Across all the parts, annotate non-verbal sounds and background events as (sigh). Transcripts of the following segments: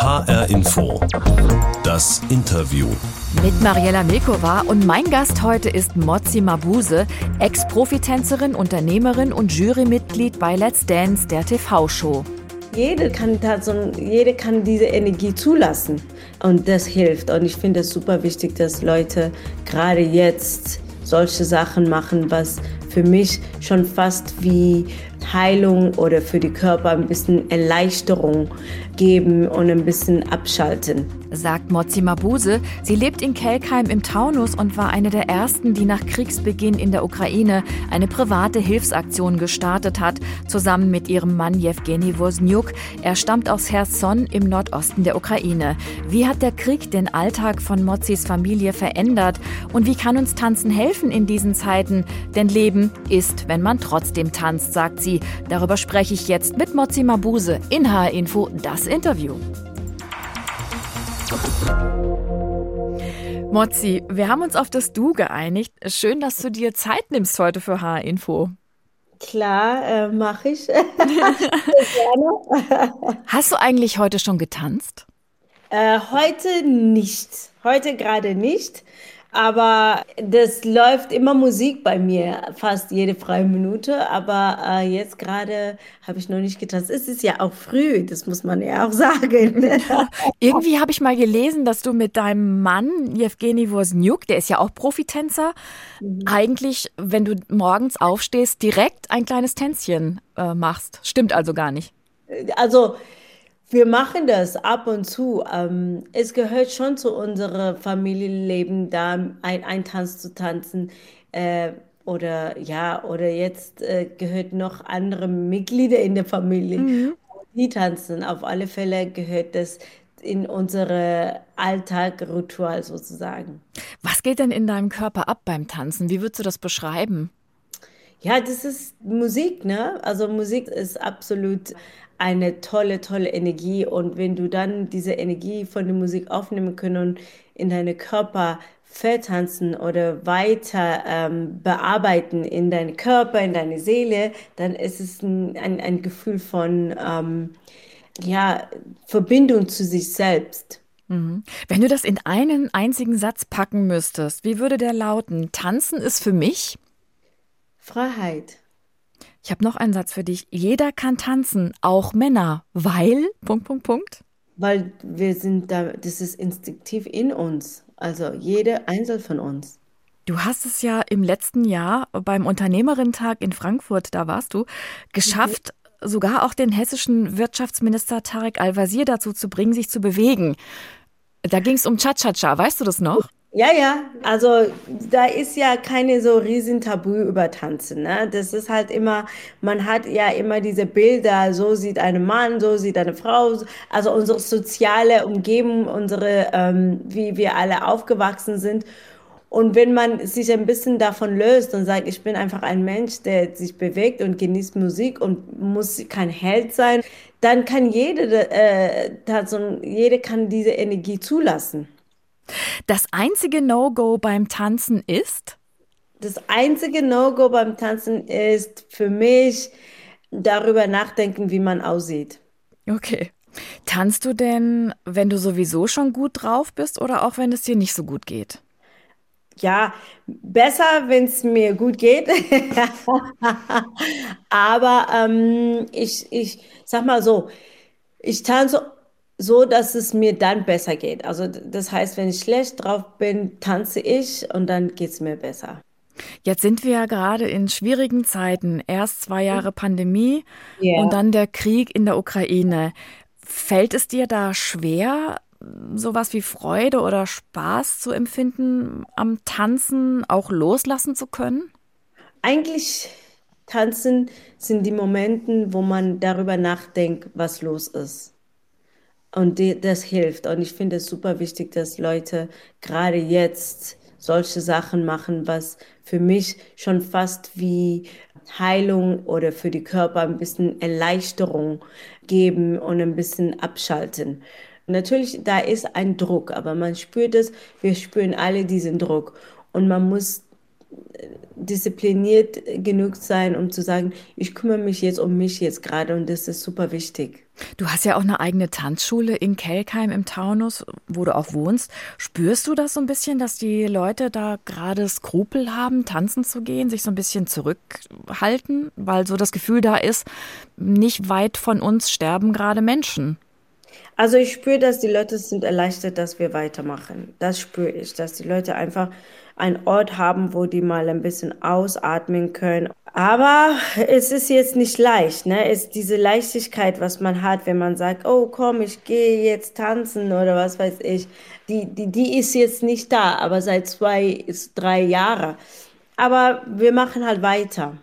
HR Info. Das Interview. Mit Mariella Milkova und mein Gast heute ist Mozi Mabuse, Ex-Profitänzerin, Unternehmerin und Jurymitglied bei Let's Dance, der TV-Show. Jede kann, jede kann diese Energie zulassen und das hilft. Und ich finde es super wichtig, dass Leute gerade jetzt solche Sachen machen, was für mich schon fast wie Heilung oder für die Körper ein bisschen Erleichterung geben und ein bisschen abschalten sagt Mozi Mabuse. Sie lebt in Kelkheim im Taunus und war eine der ersten, die nach Kriegsbeginn in der Ukraine eine private Hilfsaktion gestartet hat, zusammen mit ihrem Mann Jewgeni Wozniuk. Er stammt aus Herson im Nordosten der Ukraine. Wie hat der Krieg den Alltag von Mozis Familie verändert und wie kann uns Tanzen helfen in diesen Zeiten? Denn Leben ist, wenn man trotzdem tanzt, sagt sie. Darüber spreche ich jetzt mit Mozi Mabuse in HR Info das Interview. Mozi, wir haben uns auf das Du geeinigt. Schön, dass du dir Zeit nimmst heute für H-Info. Klar, äh, mache ich. (laughs) (laughs) Hast du eigentlich heute schon getanzt? Äh, heute nicht. Heute gerade nicht. Aber das läuft immer Musik bei mir, fast jede freie Minute. Aber äh, jetzt gerade habe ich noch nicht getanzt. Es ist ja auch früh, das muss man ja auch (laughs) sagen. Irgendwie habe ich mal gelesen, dass du mit deinem Mann, Jewgeni Wozniuk, der ist ja auch Profitänzer, mhm. eigentlich, wenn du morgens aufstehst, direkt ein kleines Tänzchen äh, machst. Stimmt also gar nicht. Also wir machen das ab und zu. Ähm, es gehört schon zu unserem Familienleben, da ein, ein Tanz zu tanzen. Äh, oder ja, oder jetzt äh, gehört noch andere Mitglieder in der Familie, mhm. die tanzen. Auf alle Fälle gehört das in unsere Alltagritual sozusagen. Was geht denn in deinem Körper ab beim Tanzen? Wie würdest du das beschreiben? Ja, das ist Musik, ne? Also Musik ist absolut eine tolle, tolle Energie. Und wenn du dann diese Energie von der Musik aufnehmen können und in deine Körper vertanzen oder weiter ähm, bearbeiten in deinen Körper, in deine Seele, dann ist es ein, ein, ein Gefühl von ähm, ja, Verbindung zu sich selbst. Mhm. Wenn du das in einen einzigen Satz packen müsstest, wie würde der lauten? Tanzen ist für mich Freiheit. Ich habe noch einen Satz für dich. Jeder kann tanzen, auch Männer, weil Punkt Punkt Punkt. Weil wir sind da, das ist instinktiv in uns. Also jeder Einzelne von uns. Du hast es ja im letzten Jahr beim Unternehmerintag in Frankfurt, da warst du, geschafft, mhm. sogar auch den hessischen Wirtschaftsminister Tarek Al-Wazir dazu zu bringen, sich zu bewegen. Da ging es um Cha-Cha-Cha, weißt du das noch? Ja, ja, also da ist ja keine so riesen Tabu über Tanzen. Ne? Das ist halt immer, man hat ja immer diese Bilder, so sieht ein Mann, so sieht eine Frau. Also unsere soziale Umgebung, unsere, ähm, wie wir alle aufgewachsen sind. Und wenn man sich ein bisschen davon löst und sagt, ich bin einfach ein Mensch, der sich bewegt und genießt Musik und muss kein Held sein, dann kann jede, äh, jede kann diese Energie zulassen. Das einzige No-Go beim Tanzen ist? Das einzige No-Go beim Tanzen ist für mich darüber nachdenken, wie man aussieht. Okay. Tanzt du denn, wenn du sowieso schon gut drauf bist oder auch wenn es dir nicht so gut geht? Ja, besser, wenn es mir gut geht. (laughs) Aber ähm, ich, ich sag mal so, ich tanze so, dass es mir dann besser geht. Also das heißt, wenn ich schlecht drauf bin, tanze ich und dann geht es mir besser. Jetzt sind wir ja gerade in schwierigen Zeiten. Erst zwei Jahre Pandemie yeah. und dann der Krieg in der Ukraine. Fällt es dir da schwer, sowas wie Freude oder Spaß zu empfinden am Tanzen, auch loslassen zu können? Eigentlich tanzen sind die Momente, wo man darüber nachdenkt, was los ist. Und die, das hilft. Und ich finde es super wichtig, dass Leute gerade jetzt solche Sachen machen, was für mich schon fast wie Heilung oder für die Körper ein bisschen Erleichterung geben und ein bisschen abschalten. Natürlich, da ist ein Druck, aber man spürt es, wir spüren alle diesen Druck. Und man muss äh, diszipliniert genug sein, um zu sagen, ich kümmere mich jetzt um mich jetzt gerade und das ist super wichtig. Du hast ja auch eine eigene Tanzschule in Kelkheim im Taunus, wo du auch wohnst. Spürst du das so ein bisschen, dass die Leute da gerade Skrupel haben, tanzen zu gehen, sich so ein bisschen zurückhalten, weil so das Gefühl da ist, nicht weit von uns sterben gerade Menschen? Also ich spüre, dass die Leute sind erleichtert, dass wir weitermachen. Das spüre ich, dass die Leute einfach einen Ort haben, wo die mal ein bisschen ausatmen können. Aber es ist jetzt nicht leicht, ne? Es ist diese Leichtigkeit, was man hat, wenn man sagt, oh komm, ich gehe jetzt tanzen oder was weiß ich. Die, die, die ist jetzt nicht da, aber seit zwei, drei Jahren. Aber wir machen halt weiter.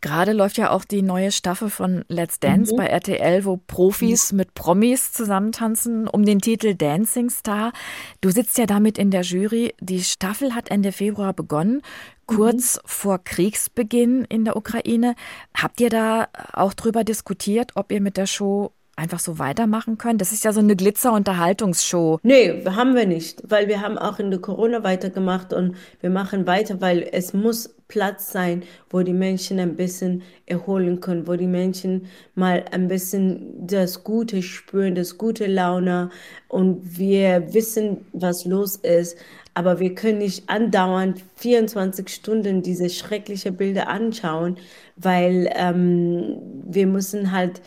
Gerade läuft ja auch die neue Staffel von Let's Dance mhm. bei RTL, wo Profis mhm. mit Promis zusammentanzen um den Titel Dancing Star. Du sitzt ja damit in der Jury. Die Staffel hat Ende Februar begonnen, kurz mhm. vor Kriegsbeginn in der Ukraine. Habt ihr da auch drüber diskutiert, ob ihr mit der Show einfach so weitermachen können? Das ist ja so eine Glitzer-Unterhaltungsshow. Nee, haben wir nicht, weil wir haben auch in der Corona weitergemacht und wir machen weiter, weil es muss Platz sein, wo die Menschen ein bisschen erholen können, wo die Menschen mal ein bisschen das Gute spüren, das gute Laune und wir wissen, was los ist. Aber wir können nicht andauernd 24 Stunden diese schrecklichen Bilder anschauen, weil ähm, wir müssen halt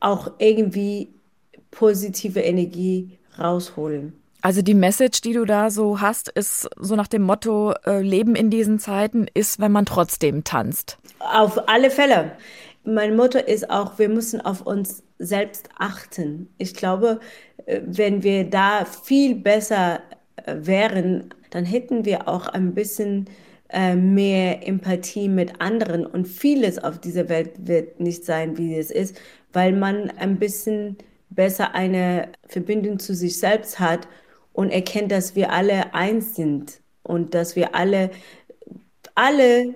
auch irgendwie positive Energie rausholen. Also die Message, die du da so hast, ist so nach dem Motto, äh, Leben in diesen Zeiten ist, wenn man trotzdem tanzt. Auf alle Fälle. Mein Motto ist auch, wir müssen auf uns selbst achten. Ich glaube, äh, wenn wir da viel besser wären, dann hätten wir auch ein bisschen äh, mehr Empathie mit anderen und vieles auf dieser Welt wird nicht sein, wie es ist, weil man ein bisschen besser eine Verbindung zu sich selbst hat und erkennt, dass wir alle eins sind und dass wir alle, alle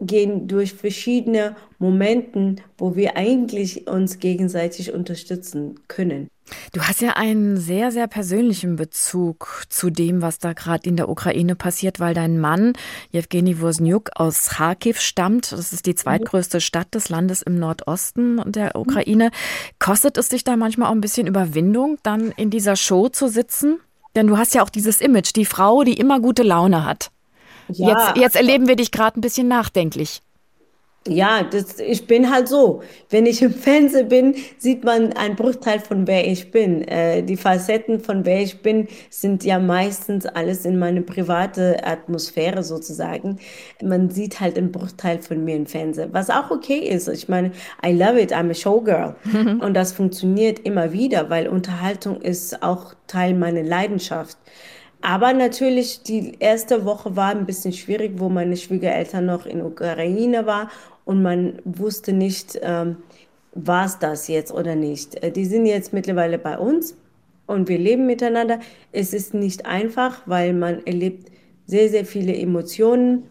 gehen durch verschiedene Momente, wo wir eigentlich uns gegenseitig unterstützen können. Du hast ja einen sehr, sehr persönlichen Bezug zu dem, was da gerade in der Ukraine passiert, weil dein Mann, Jewgeni Wozniuk, aus Kharkiv stammt. Das ist die zweitgrößte Stadt des Landes im Nordosten der Ukraine. Kostet es dich da manchmal auch ein bisschen Überwindung, dann in dieser Show zu sitzen? Denn du hast ja auch dieses Image, die Frau, die immer gute Laune hat. Ja. Jetzt, jetzt erleben wir dich gerade ein bisschen nachdenklich. Ja, das, ich bin halt so. Wenn ich im (laughs) Fernsehen bin, sieht man einen Bruchteil von wer ich bin. Äh, die Facetten von wer ich bin sind ja meistens alles in meine private Atmosphäre sozusagen. Man sieht halt einen Bruchteil von mir im Fernsehen, was auch okay ist. Ich meine, I love it, I'm a showgirl. Mhm. (laughs) Und das funktioniert immer wieder, weil Unterhaltung ist auch Teil meiner Leidenschaft. Aber natürlich, die erste Woche war ein bisschen schwierig, wo meine Schwiegereltern noch in Ukraine waren und man wusste nicht, ähm, war es das jetzt oder nicht. Äh, die sind jetzt mittlerweile bei uns und wir leben miteinander. Es ist nicht einfach, weil man erlebt sehr, sehr viele Emotionen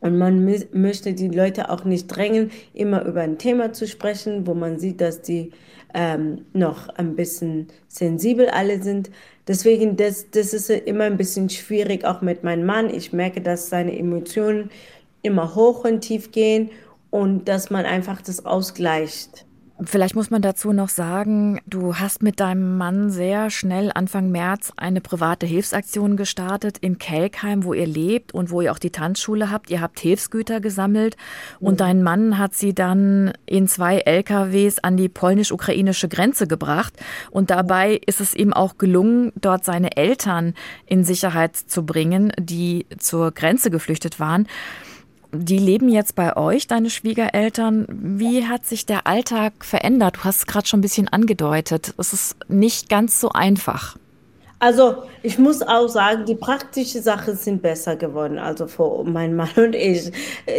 und man möchte die Leute auch nicht drängen, immer über ein Thema zu sprechen, wo man sieht, dass die ähm, noch ein bisschen sensibel alle sind. Deswegen, das, das ist immer ein bisschen schwierig, auch mit meinem Mann. Ich merke, dass seine Emotionen immer hoch und tief gehen und dass man einfach das ausgleicht. Vielleicht muss man dazu noch sagen, du hast mit deinem Mann sehr schnell Anfang März eine private Hilfsaktion gestartet in Kelkheim, wo ihr lebt und wo ihr auch die Tanzschule habt. Ihr habt Hilfsgüter gesammelt und dein Mann hat sie dann in zwei LKWs an die polnisch-ukrainische Grenze gebracht. Und dabei ist es ihm auch gelungen, dort seine Eltern in Sicherheit zu bringen, die zur Grenze geflüchtet waren. Die leben jetzt bei euch, deine Schwiegereltern. Wie hat sich der Alltag verändert? Du hast es gerade schon ein bisschen angedeutet. Es ist nicht ganz so einfach. Also ich muss auch sagen, die praktischen Sachen sind besser geworden. Also für mein Mann (laughs) und ich,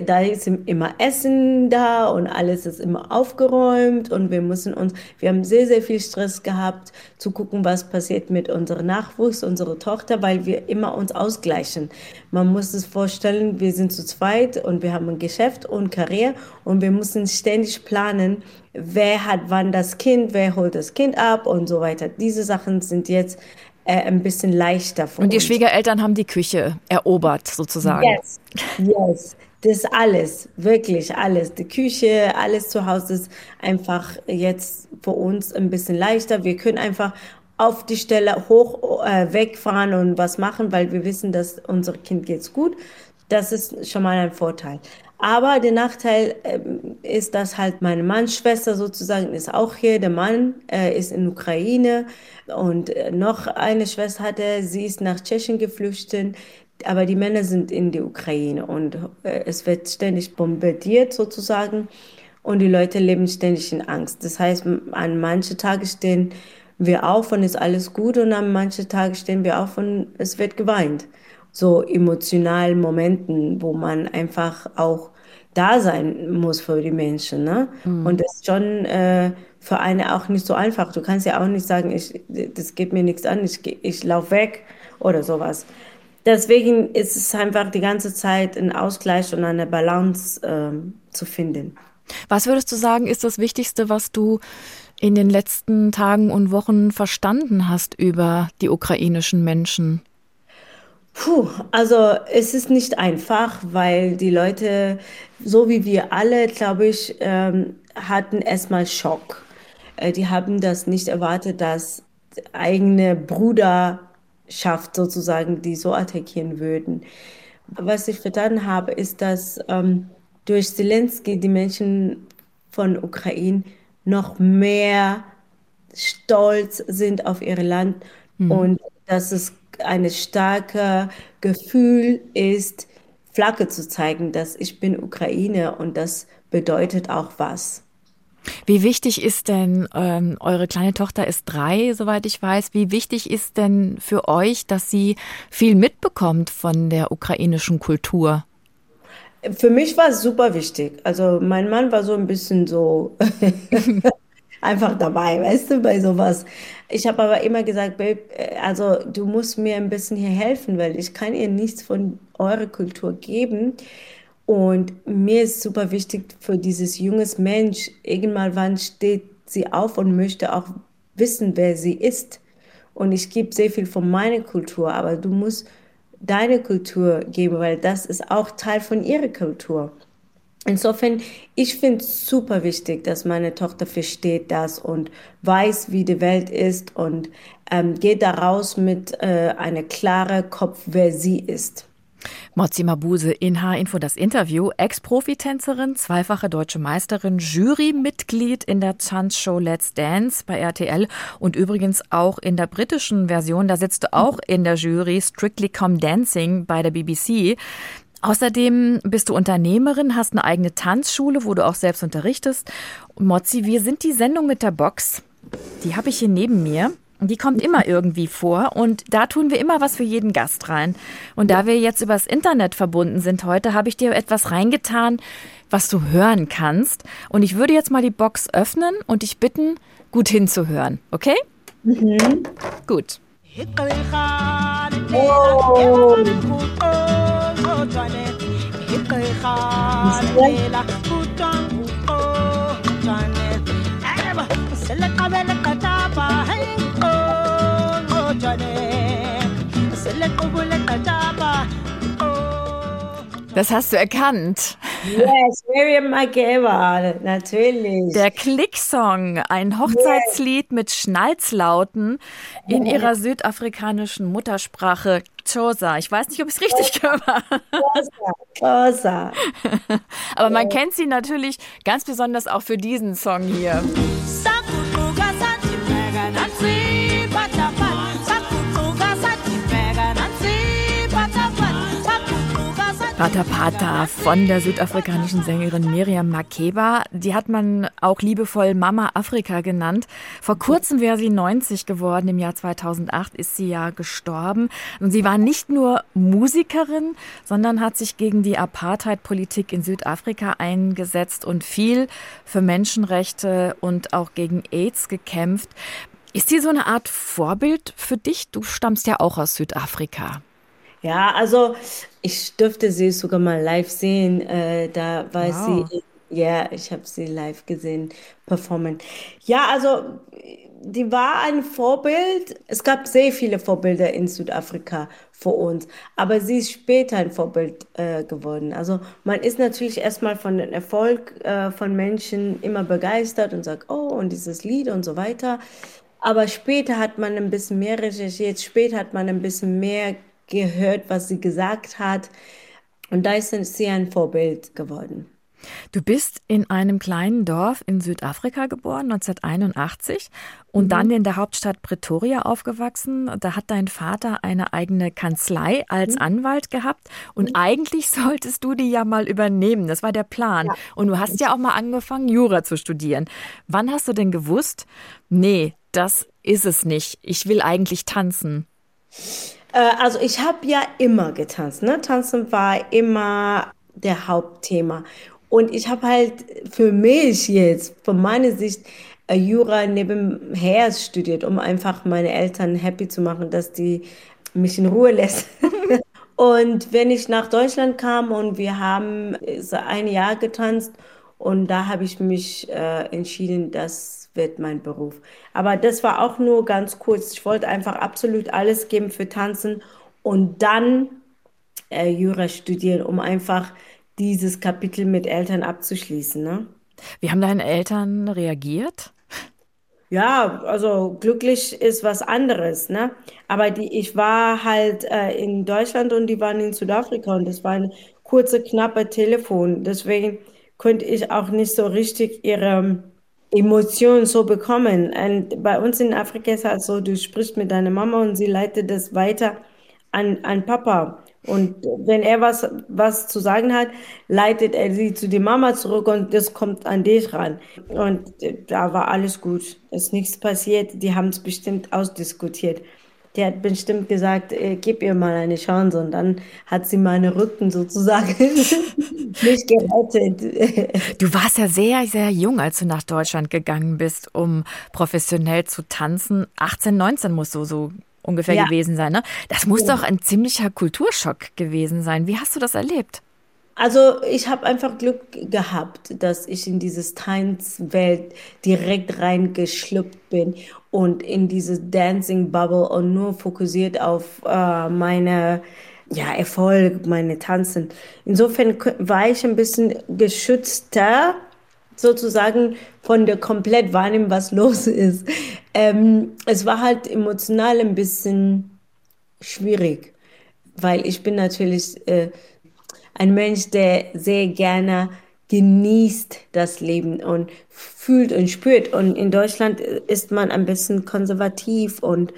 da ist immer Essen da und alles ist immer aufgeräumt und wir müssen uns, wir haben sehr, sehr viel Stress gehabt, zu gucken, was passiert mit unserem Nachwuchs, unserer Tochter, weil wir immer uns ausgleichen. Man muss es vorstellen, wir sind zu zweit und wir haben ein Geschäft und Karriere und wir müssen ständig planen, wer hat wann das Kind, wer holt das Kind ab und so weiter. Diese Sachen sind jetzt äh, ein bisschen leichter. Und die uns. Schwiegereltern haben die Küche erobert, sozusagen. Yes, yes. Das alles, wirklich alles. Die Küche, alles zu Hause ist einfach jetzt für uns ein bisschen leichter. Wir können einfach auf die Stelle hoch äh, wegfahren und was machen, weil wir wissen, dass unser Kind geht's gut. Das ist schon mal ein Vorteil. Aber der Nachteil äh, ist, dass halt meine Mannsschwester sozusagen ist auch hier. Der Mann äh, ist in Ukraine und äh, noch eine Schwester hatte, sie ist nach Tschechien geflüchtet aber die Männer sind in der Ukraine und äh, es wird ständig bombardiert sozusagen und die Leute leben ständig in Angst. Das heißt, an manchen Tagen stehen wir auf und ist alles gut und an manchen Tagen stehen wir auf und es wird geweint. So emotionalen Momenten, wo man einfach auch da sein muss für die Menschen. Ne? Mhm. Und das ist schon äh, für eine auch nicht so einfach. Du kannst ja auch nicht sagen, ich, das geht mir nichts an, ich, ich laufe weg oder sowas deswegen ist es einfach die ganze Zeit ein Ausgleich und eine Balance äh, zu finden. Was würdest du sagen, ist das Wichtigste, was du in den letzten Tagen und Wochen verstanden hast über die ukrainischen Menschen? Puh, also es ist nicht einfach, weil die Leute, so wie wir alle, glaube ich, ähm, hatten erstmal Schock. Äh, die haben das nicht erwartet, dass eigene Bruder schafft, sozusagen, die so attackieren würden. Was ich verstanden habe, ist, dass ähm, durch Zelensky die Menschen von Ukraine noch mehr stolz sind auf ihr Land mhm. und dass es ein starkes Gefühl ist, Flagge zu zeigen, dass ich bin Ukraine und das bedeutet auch was. Wie wichtig ist denn, ähm, eure kleine Tochter ist drei, soweit ich weiß, wie wichtig ist denn für euch, dass sie viel mitbekommt von der ukrainischen Kultur? Für mich war es super wichtig. Also mein Mann war so ein bisschen so (laughs) einfach dabei, weißt du, bei sowas. Ich habe aber immer gesagt, Babe, äh, also du musst mir ein bisschen hier helfen, weil ich kann ihr nichts von eurer Kultur geben. Und mir ist super wichtig für dieses junges Mensch, irgendwann wann steht sie auf und möchte auch wissen, wer sie ist. Und ich gebe sehr viel von meiner Kultur, aber du musst deine Kultur geben, weil das ist auch Teil von ihrer Kultur. Insofern, ich finde es super wichtig, dass meine Tochter versteht das und weiß, wie die Welt ist und ähm, geht daraus mit äh, einem klaren Kopf, wer sie ist. Mozi Mabuse in H-Info das Interview. Ex-Profitänzerin, zweifache deutsche Meisterin, Jurymitglied in der Tanzshow Let's Dance bei RTL und übrigens auch in der britischen Version. Da sitzt du auch in der Jury Strictly Come Dancing bei der BBC. Außerdem bist du Unternehmerin, hast eine eigene Tanzschule, wo du auch selbst unterrichtest. Mozi, wir sind die Sendung mit der Box. Die habe ich hier neben mir. Die kommt immer irgendwie vor und da tun wir immer was für jeden Gast rein. Und da wir jetzt übers Internet verbunden sind heute, habe ich dir etwas reingetan, was du hören kannst. Und ich würde jetzt mal die Box öffnen und dich bitten, gut hinzuhören. Okay? Mhm. Gut. Oh. joanne, hip kai khal, la Das hast du erkannt. Yes, Miriam Makeba, natürlich. Der Klicksong, ein Hochzeitslied yes. mit Schnalzlauten in ihrer südafrikanischen Muttersprache Xhosa. Ich weiß nicht, ob ich es richtig gehört habe. Xhosa. (laughs) Aber man kennt sie natürlich ganz besonders auch für diesen Song hier. Pata Pata von der südafrikanischen Sängerin Miriam Makeba. Die hat man auch liebevoll Mama Afrika genannt. Vor kurzem wäre sie 90 geworden. Im Jahr 2008 ist sie ja gestorben. Und sie war nicht nur Musikerin, sondern hat sich gegen die Apartheid-Politik in Südafrika eingesetzt und viel für Menschenrechte und auch gegen AIDS gekämpft. Ist sie so eine Art Vorbild für dich? Du stammst ja auch aus Südafrika. Ja, also ich durfte sie sogar mal live sehen. Äh, da war wow. sie, ja, ich habe sie live gesehen, performen. Ja, also die war ein Vorbild. Es gab sehr viele Vorbilder in Südafrika vor uns, aber sie ist später ein Vorbild äh, geworden. Also man ist natürlich erstmal von dem Erfolg äh, von Menschen immer begeistert und sagt, oh, und dieses Lied und so weiter. Aber später hat man ein bisschen mehr recherchiert, später hat man ein bisschen mehr gehört, was sie gesagt hat. Und da ist sie ein Vorbild geworden. Du bist in einem kleinen Dorf in Südafrika geboren, 1981, und mhm. dann in der Hauptstadt Pretoria aufgewachsen. Da hat dein Vater eine eigene Kanzlei als mhm. Anwalt gehabt. Und mhm. eigentlich (laughs) solltest du die ja mal übernehmen. Das war der Plan. Ja. Und du hast ja auch mal angefangen, Jura zu studieren. Wann hast du denn gewusst, nee, das ist es nicht. Ich will eigentlich tanzen. Äh, also ich habe ja immer getanzt. Ne? Tanzen war immer der Hauptthema. Und ich habe halt für mich jetzt, von meiner Sicht, äh, Jura nebenher studiert, um einfach meine Eltern happy zu machen, dass die mich in Ruhe lässt. (laughs) und wenn ich nach Deutschland kam und wir haben ein Jahr getanzt und da habe ich mich äh, entschieden, das wird mein Beruf. Aber das war auch nur ganz kurz. Ich wollte einfach absolut alles geben für Tanzen und dann äh, Jura studieren, um einfach dieses Kapitel mit Eltern abzuschließen. Ne? Wie haben deine Eltern reagiert? Ja, also glücklich ist was anderes, ne? Aber die, ich war halt äh, in Deutschland und die waren in Südafrika und das war ein kurze, knappe Telefon. Deswegen konnte ich auch nicht so richtig ihre Emotionen so bekommen. Und bei uns in Afrika ist es halt so, du sprichst mit deiner Mama und sie leitet das weiter an, an Papa. Und wenn er was, was zu sagen hat, leitet er sie zu der Mama zurück und das kommt an dich ran. Und da war alles gut. Es ist nichts passiert. Die haben es bestimmt ausdiskutiert. Der hat bestimmt gesagt, äh, gib ihr mal eine Chance. Und dann hat sie meine Rücken sozusagen (laughs) nicht gerettet. Du warst ja sehr, sehr jung, als du nach Deutschland gegangen bist, um professionell zu tanzen. 18, 19 muss so, so ungefähr ja. gewesen sein. Ne? Das muss ja. doch ein ziemlicher Kulturschock gewesen sein. Wie hast du das erlebt? Also ich habe einfach Glück gehabt, dass ich in diese Tanzwelt direkt reingeschlüpft bin und in diese Dancing Bubble und nur fokussiert auf äh, meine ja, Erfolg, meine Tanzen. Insofern war ich ein bisschen geschützter sozusagen von der komplett wahrnehmen, was los ist. Ähm, es war halt emotional ein bisschen schwierig, weil ich bin natürlich äh, ein Mensch, der sehr gerne genießt das Leben und fühlt und spürt. Und in Deutschland ist man ein bisschen konservativ und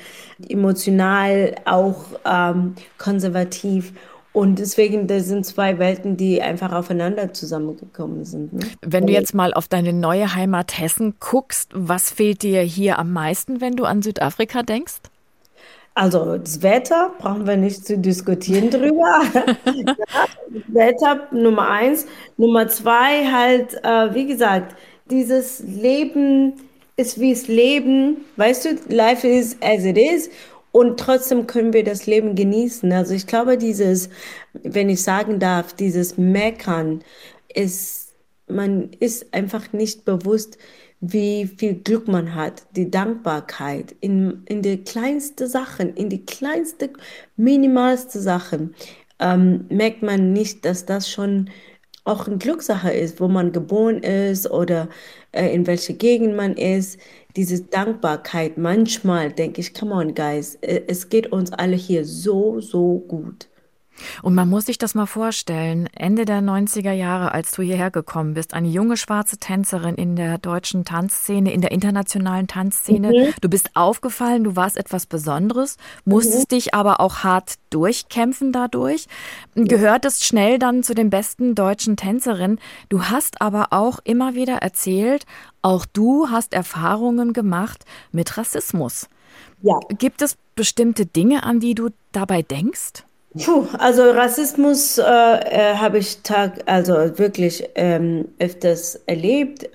emotional auch ähm, konservativ. Und deswegen, das sind zwei Welten, die einfach aufeinander zusammengekommen sind. Ne? Wenn du jetzt mal auf deine neue Heimat Hessen guckst, was fehlt dir hier am meisten, wenn du an Südafrika denkst? Also das Wetter brauchen wir nicht zu diskutieren (laughs) drüber. (laughs) ja, Wetter Nummer eins. Nummer zwei halt, äh, wie gesagt, dieses Leben ist wie es Leben. Weißt du, life is as it is. Und trotzdem können wir das Leben genießen. Also ich glaube, dieses, wenn ich sagen darf, dieses Meckern ist, man ist einfach nicht bewusst, wie viel Glück man hat, die Dankbarkeit in, in die kleinsten Sachen, in die kleinste, minimalste Sachen, ähm, merkt man nicht, dass das schon auch eine Glückssache ist, wo man geboren ist oder äh, in welcher Gegend man ist diese Dankbarkeit, manchmal denke ich, come on, guys, äh, es geht uns alle hier so, so gut. Und man muss sich das mal vorstellen, Ende der 90er Jahre, als du hierher gekommen bist, eine junge schwarze Tänzerin in der deutschen Tanzszene, in der internationalen Tanzszene. Mhm. Du bist aufgefallen, du warst etwas Besonderes, musstest mhm. dich aber auch hart durchkämpfen dadurch, gehörtest schnell dann zu den besten deutschen Tänzerinnen. Du hast aber auch immer wieder erzählt, auch du hast Erfahrungen gemacht mit Rassismus. Ja. Gibt es bestimmte Dinge, an die du dabei denkst? Puh, also Rassismus äh, äh, habe ich tag, also wirklich ähm, öfters erlebt.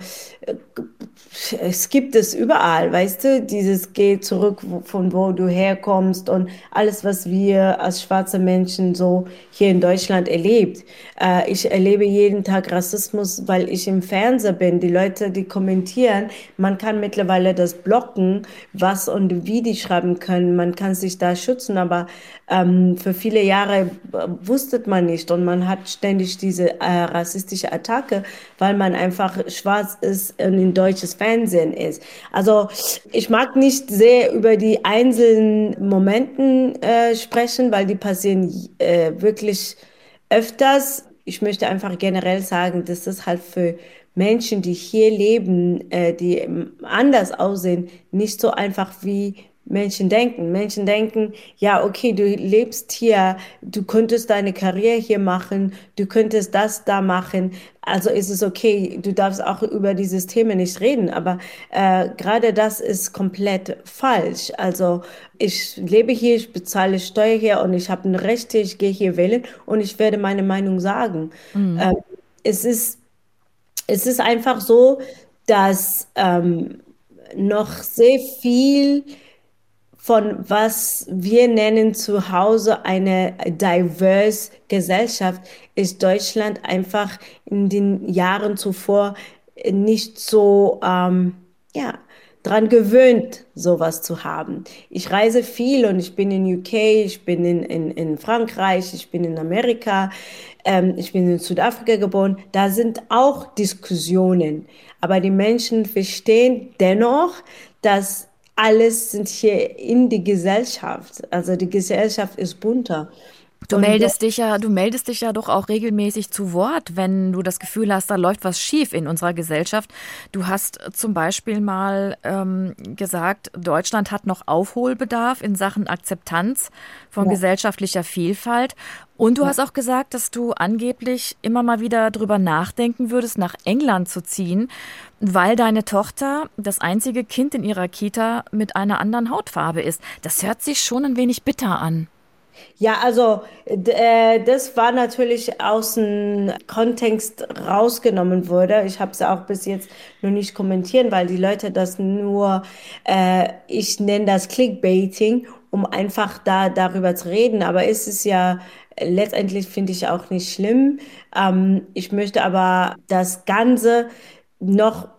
Es gibt es überall, weißt du, dieses Geh zurück, von wo du herkommst und alles, was wir als schwarze Menschen so hier in Deutschland erlebt. Äh, ich erlebe jeden Tag Rassismus, weil ich im Fernseher bin. Die Leute, die kommentieren, man kann mittlerweile das blocken, was und wie die schreiben können. Man kann sich da schützen, aber ähm, für viele Jahre wusste man nicht und man hat ständig diese äh, rassistische Attacke, weil man einfach schwarz ist und in deutsches Fernsehen ist. Also ich mag nicht sehr über die einzelnen Momenten äh, sprechen, weil die passieren äh, wirklich öfters. Ich möchte einfach generell sagen, dass das halt für Menschen, die hier leben, äh, die anders aussehen, nicht so einfach wie Menschen denken. Menschen denken, ja, okay, du lebst hier, du könntest deine Karriere hier machen, du könntest das da machen. Also ist es okay, du darfst auch über dieses Thema nicht reden, aber äh, gerade das ist komplett falsch. Also ich lebe hier, ich bezahle Steuer hier und ich habe ein Recht, ich gehe hier wählen und ich werde meine Meinung sagen. Mhm. Äh, es ist, es ist einfach so, dass ähm, noch sehr viel von was wir nennen zu Hause eine diverse Gesellschaft, ist Deutschland einfach in den Jahren zuvor nicht so, ähm, ja, dran gewöhnt, sowas zu haben. Ich reise viel und ich bin in UK, ich bin in, in, in Frankreich, ich bin in Amerika, ähm, ich bin in Südafrika geboren. Da sind auch Diskussionen. Aber die Menschen verstehen dennoch, dass alles sind hier in die Gesellschaft. Also die Gesellschaft ist bunter. Du meldest dich ja, du meldest dich ja doch auch regelmäßig zu Wort, wenn du das Gefühl hast, da läuft was schief in unserer Gesellschaft. Du hast zum Beispiel mal ähm, gesagt, Deutschland hat noch Aufholbedarf in Sachen Akzeptanz von ja. gesellschaftlicher Vielfalt. Und du ja. hast auch gesagt, dass du angeblich immer mal wieder drüber nachdenken würdest, nach England zu ziehen, weil deine Tochter das einzige Kind in ihrer Kita mit einer anderen Hautfarbe ist. Das hört sich schon ein wenig bitter an. Ja, also äh, das war natürlich aus dem Kontext rausgenommen wurde. Ich habe es auch bis jetzt noch nicht kommentieren, weil die Leute das nur, äh, ich nenne das Clickbaiting, um einfach da darüber zu reden. Aber ist es ja letztendlich finde ich auch nicht schlimm. Ähm, ich möchte aber das Ganze noch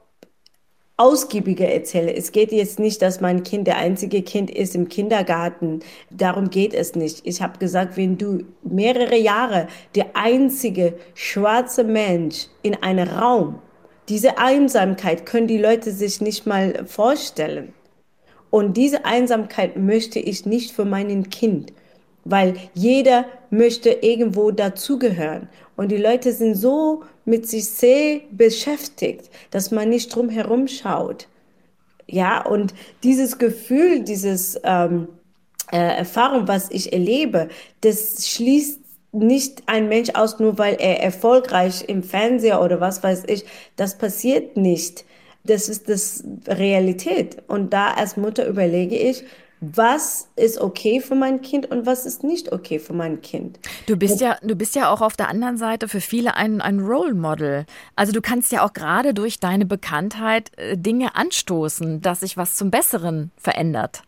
ausgiebiger erzähle. Es geht jetzt nicht, dass mein Kind der einzige Kind ist im Kindergarten. Darum geht es nicht. Ich habe gesagt, wenn du mehrere Jahre der einzige schwarze Mensch in einem Raum, diese Einsamkeit können die Leute sich nicht mal vorstellen. Und diese Einsamkeit möchte ich nicht für mein Kind weil jeder möchte irgendwo dazugehören. Und die Leute sind so mit sich sehr beschäftigt, dass man nicht drum herum schaut. Ja, und dieses Gefühl, dieses ähm, äh, Erfahrung, was ich erlebe, das schließt nicht ein Mensch aus, nur weil er erfolgreich im Fernseher oder was weiß ich. Das passiert nicht. Das ist das Realität. Und da als Mutter überlege ich, was ist okay für mein Kind und was ist nicht okay für mein Kind. Du bist ja, du bist ja auch auf der anderen Seite für viele ein, ein Role Model. Also du kannst ja auch gerade durch deine Bekanntheit äh, Dinge anstoßen, dass sich was zum Besseren verändert.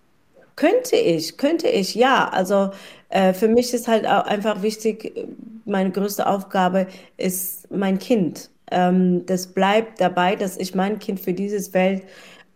Könnte ich, könnte ich, ja. Also äh, für mich ist halt auch einfach wichtig, meine größte Aufgabe ist mein Kind. Ähm, das bleibt dabei, dass ich mein Kind für dieses Welt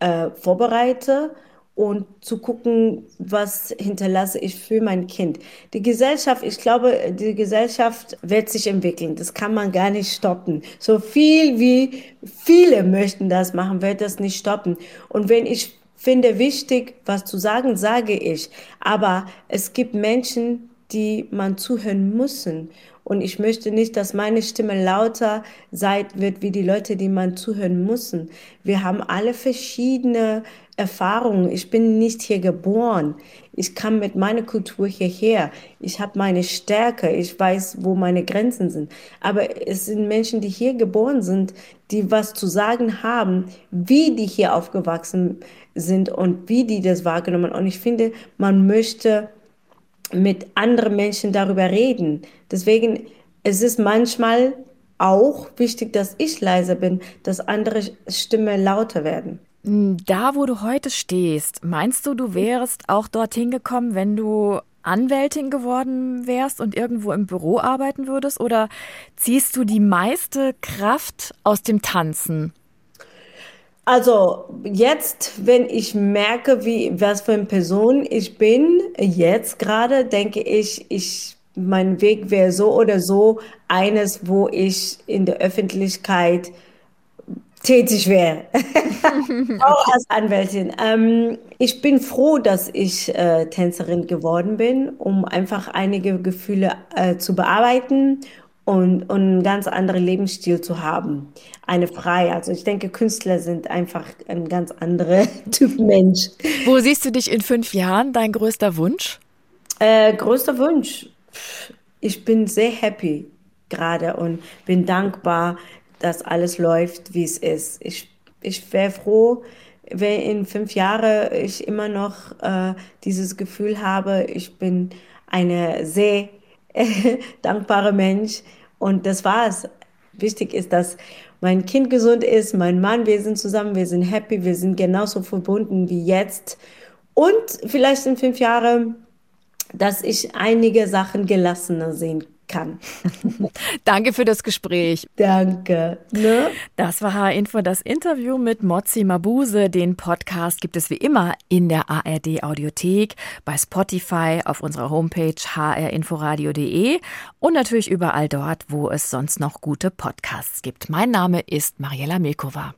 äh, vorbereite und zu gucken, was hinterlasse ich für mein Kind. Die Gesellschaft, ich glaube, die Gesellschaft wird sich entwickeln. Das kann man gar nicht stoppen. So viel wie viele möchten das machen, wird das nicht stoppen. Und wenn ich finde wichtig, was zu sagen, sage ich. Aber es gibt Menschen, die man zuhören müssen. Und ich möchte nicht, dass meine Stimme lauter sein wird wie die Leute, die man zuhören müssen. Wir haben alle verschiedene Erfahrungen. Ich bin nicht hier geboren. Ich kam mit meiner Kultur hierher. Ich habe meine Stärke. Ich weiß, wo meine Grenzen sind. Aber es sind Menschen, die hier geboren sind, die was zu sagen haben, wie die hier aufgewachsen sind und wie die das wahrgenommen. Und ich finde, man möchte mit anderen Menschen darüber reden. Deswegen es ist manchmal auch wichtig, dass ich leise bin, dass andere Stimmen lauter werden. Hm, da, wo du heute stehst, meinst du, du wärst auch dorthin gekommen, wenn du Anwältin geworden wärst und irgendwo im Büro arbeiten würdest? Oder ziehst du die meiste Kraft aus dem Tanzen? Also jetzt, wenn ich merke, wie was für eine Person ich bin, jetzt gerade denke ich, ich mein Weg wäre so oder so eines, wo ich in der Öffentlichkeit tätig wäre. (laughs) Auch als Anwältin. Ähm, ich bin froh, dass ich äh, Tänzerin geworden bin, um einfach einige Gefühle äh, zu bearbeiten und, und einen ganz anderen Lebensstil zu haben. Eine freie. Also ich denke, Künstler sind einfach ein ganz anderer (laughs) Typ Mensch. Wo siehst du dich in fünf Jahren? Dein größter Wunsch? Äh, größter Wunsch. Ich bin sehr happy gerade und bin dankbar, dass alles läuft, wie es ist. Ich, ich wäre froh, wenn in fünf Jahren ich immer noch äh, dieses Gefühl habe, ich bin eine sehr (laughs) dankbare Mensch und das war's. Wichtig ist, dass mein Kind gesund ist, mein Mann, wir sind zusammen, wir sind happy, wir sind genauso verbunden wie jetzt. Und vielleicht in fünf Jahren, dass ich einige Sachen gelassener sehen kann. (laughs) Danke für das Gespräch. Danke. Ne? Das war H-Info, das Interview mit Mozi Mabuse. Den Podcast gibt es wie immer in der ARD Audiothek, bei Spotify, auf unserer Homepage hrinforadio.de und natürlich überall dort, wo es sonst noch gute Podcasts gibt. Mein Name ist Mariella Milkova.